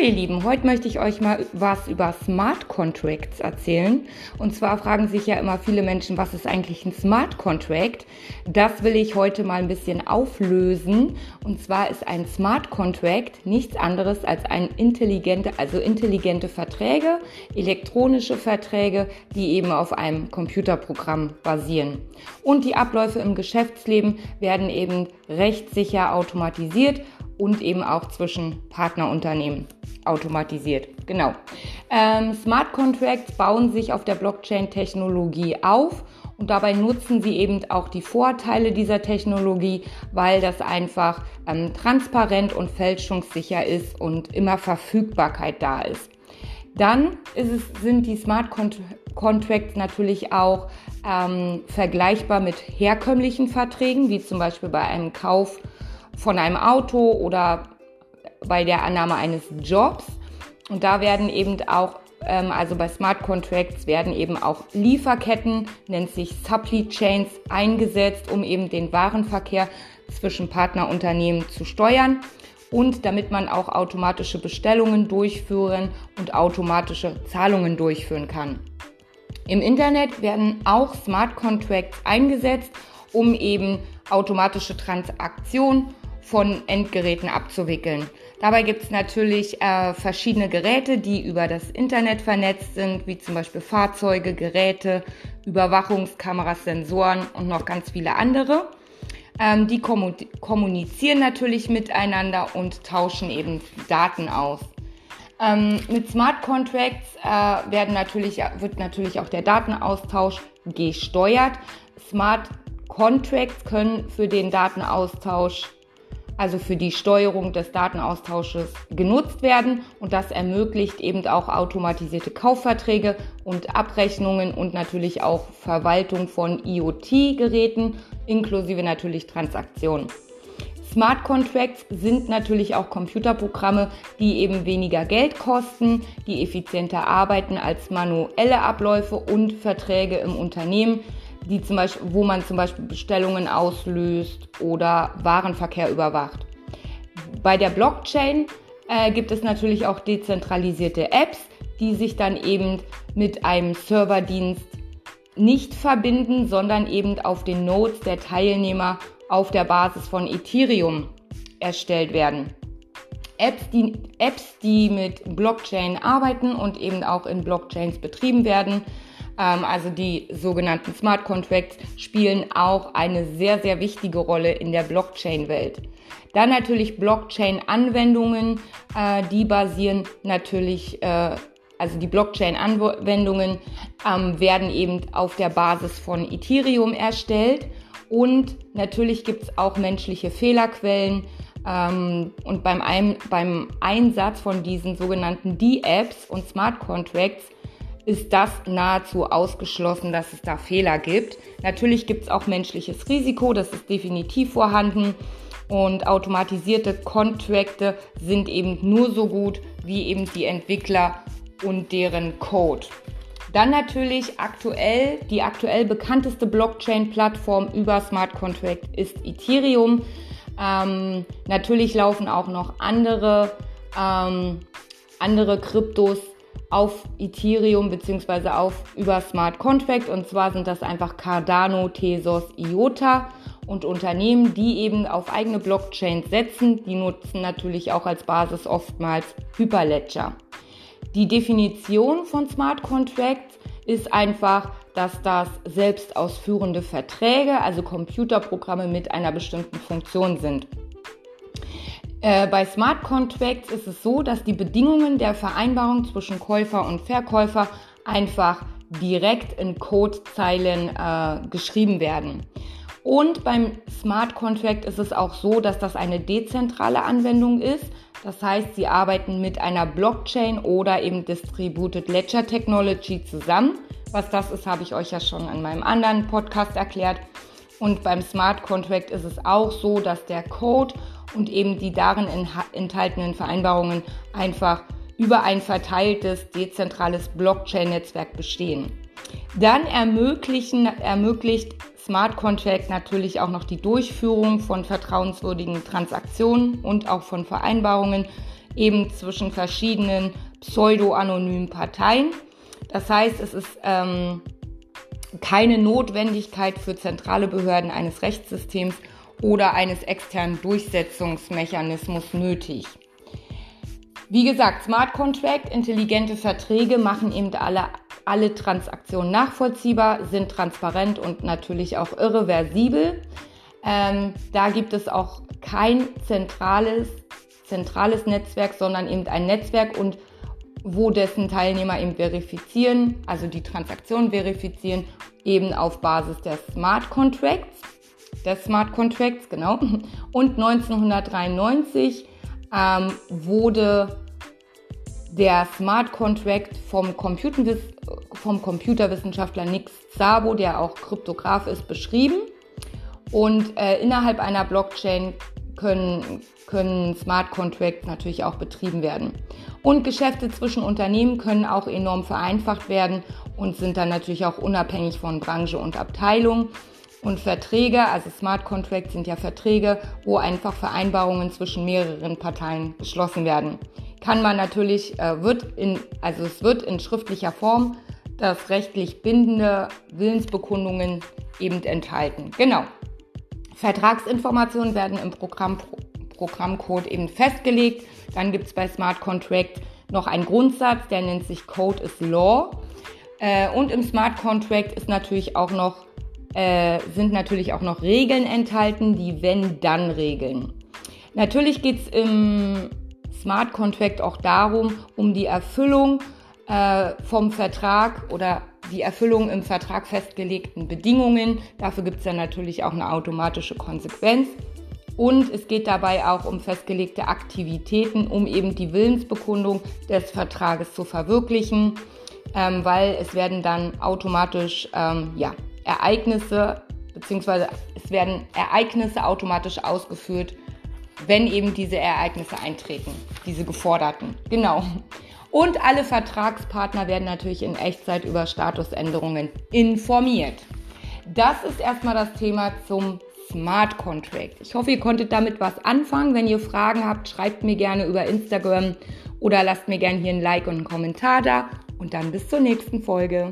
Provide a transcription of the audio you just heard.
ihr Lieben, heute möchte ich euch mal was über Smart Contracts erzählen. Und zwar fragen sich ja immer viele Menschen, was ist eigentlich ein Smart Contract? Das will ich heute mal ein bisschen auflösen. Und zwar ist ein Smart Contract nichts anderes als ein intelligente, also intelligente Verträge, elektronische Verträge, die eben auf einem Computerprogramm basieren. Und die Abläufe im Geschäftsleben werden eben rechtssicher automatisiert und eben auch zwischen Partnerunternehmen automatisiert. Genau. Ähm, Smart Contracts bauen sich auf der Blockchain-Technologie auf und dabei nutzen sie eben auch die Vorteile dieser Technologie, weil das einfach ähm, transparent und fälschungssicher ist und immer Verfügbarkeit da ist. Dann es, sind die Smart Contracts natürlich auch ähm, vergleichbar mit herkömmlichen Verträgen, wie zum Beispiel bei einem Kauf von einem Auto oder bei der Annahme eines Jobs. Und da werden eben auch, ähm, also bei Smart Contracts werden eben auch Lieferketten, nennt sich Supply Chains, eingesetzt, um eben den Warenverkehr zwischen Partnerunternehmen zu steuern und damit man auch automatische Bestellungen durchführen und automatische Zahlungen durchführen kann. Im Internet werden auch Smart Contracts eingesetzt, um eben automatische Transaktionen von Endgeräten abzuwickeln. Dabei gibt es natürlich äh, verschiedene Geräte, die über das Internet vernetzt sind, wie zum Beispiel Fahrzeuge, Geräte, Überwachungskameras, Sensoren und noch ganz viele andere. Ähm, die kommunizieren natürlich miteinander und tauschen eben Daten aus. Ähm, mit Smart Contracts äh, werden natürlich, wird natürlich auch der Datenaustausch gesteuert. Smart Contracts können für den Datenaustausch also für die Steuerung des Datenaustausches genutzt werden und das ermöglicht eben auch automatisierte Kaufverträge und Abrechnungen und natürlich auch Verwaltung von IoT-Geräten inklusive natürlich Transaktionen. Smart Contracts sind natürlich auch Computerprogramme, die eben weniger Geld kosten, die effizienter arbeiten als manuelle Abläufe und Verträge im Unternehmen die zum Beispiel, wo man zum Beispiel Bestellungen auslöst oder Warenverkehr überwacht. Bei der Blockchain äh, gibt es natürlich auch dezentralisierte Apps, die sich dann eben mit einem Serverdienst nicht verbinden, sondern eben auf den Nodes der Teilnehmer auf der Basis von Ethereum erstellt werden. Apps die, Apps, die mit Blockchain arbeiten und eben auch in Blockchains betrieben werden, also die sogenannten Smart Contracts, spielen auch eine sehr, sehr wichtige Rolle in der Blockchain-Welt. Dann natürlich Blockchain-Anwendungen, äh, die basieren natürlich, äh, also die Blockchain-Anwendungen ähm, werden eben auf der Basis von Ethereum erstellt. Und natürlich gibt es auch menschliche Fehlerquellen. Ähm, und beim, beim Einsatz von diesen sogenannten D-Apps und Smart Contracts ist das nahezu ausgeschlossen, dass es da Fehler gibt. Natürlich gibt es auch menschliches Risiko, das ist definitiv vorhanden. Und automatisierte Kontrakte sind eben nur so gut wie eben die Entwickler und deren Code. Dann natürlich aktuell, die aktuell bekannteste Blockchain-Plattform über Smart Contract ist Ethereum. Ähm, natürlich laufen auch noch andere, ähm, andere Kryptos auf Ethereum bzw. auf über Smart Contract und zwar sind das einfach Cardano, Tezos, IOTA und Unternehmen, die eben auf eigene Blockchains setzen, die nutzen natürlich auch als Basis oftmals Hyperledger. Die Definition von Smart Contracts ist einfach, dass das selbst ausführende Verträge, also Computerprogramme mit einer bestimmten Funktion sind. Äh, bei Smart Contracts ist es so, dass die Bedingungen der Vereinbarung zwischen Käufer und Verkäufer einfach direkt in Codezeilen äh, geschrieben werden. Und beim Smart Contract ist es auch so, dass das eine dezentrale Anwendung ist. Das heißt, sie arbeiten mit einer Blockchain oder eben Distributed Ledger Technology zusammen. Was das ist, habe ich euch ja schon in meinem anderen Podcast erklärt. Und beim Smart Contract ist es auch so, dass der Code und eben die darin enthaltenen Vereinbarungen einfach über ein verteiltes, dezentrales Blockchain-Netzwerk bestehen. Dann ermöglichen, ermöglicht Smart Contract natürlich auch noch die Durchführung von vertrauenswürdigen Transaktionen und auch von Vereinbarungen eben zwischen verschiedenen pseudo-anonymen Parteien. Das heißt, es ist ähm, keine Notwendigkeit für zentrale Behörden eines Rechtssystems oder eines externen Durchsetzungsmechanismus nötig. Wie gesagt, Smart Contract, intelligente Verträge machen eben alle, alle Transaktionen nachvollziehbar, sind transparent und natürlich auch irreversibel. Ähm, da gibt es auch kein zentrales, zentrales Netzwerk, sondern eben ein Netzwerk und wo dessen Teilnehmer eben verifizieren, also die Transaktion verifizieren, eben auf Basis der Smart Contracts, des Smart Contracts, genau. Und 1993 ähm, wurde der Smart Contract vom, vom Computerwissenschaftler Nick Szabo, der auch Kryptograf ist, beschrieben. Und äh, innerhalb einer Blockchain können, können Smart Contracts natürlich auch betrieben werden. Und Geschäfte zwischen Unternehmen können auch enorm vereinfacht werden und sind dann natürlich auch unabhängig von Branche und Abteilung. Und Verträge, also Smart Contracts sind ja Verträge, wo einfach Vereinbarungen zwischen mehreren Parteien geschlossen werden. Kann man natürlich, äh, wird in, also es wird in schriftlicher Form das rechtlich bindende Willensbekundungen eben enthalten. Genau. Vertragsinformationen werden im Programm, Programmcode eben festgelegt. Dann gibt es bei Smart Contract noch einen Grundsatz, der nennt sich Code is Law. Äh, und im Smart Contract ist natürlich auch noch, äh, sind natürlich auch noch Regeln enthalten, die Wenn-Dann-Regeln. Natürlich geht es im Smart Contract auch darum, um die Erfüllung äh, vom Vertrag oder die Erfüllung im Vertrag festgelegten Bedingungen. Dafür gibt es dann natürlich auch eine automatische Konsequenz. Und es geht dabei auch um festgelegte Aktivitäten, um eben die Willensbekundung des Vertrages zu verwirklichen, ähm, weil es werden dann automatisch ähm, ja, Ereignisse beziehungsweise es werden Ereignisse automatisch ausgeführt, wenn eben diese Ereignisse eintreten, diese geforderten. Genau. Und alle Vertragspartner werden natürlich in Echtzeit über Statusänderungen informiert. Das ist erstmal das Thema zum Smart Contract. Ich hoffe, ihr konntet damit was anfangen. Wenn ihr Fragen habt, schreibt mir gerne über Instagram oder lasst mir gerne hier ein Like und einen Kommentar da. Und dann bis zur nächsten Folge.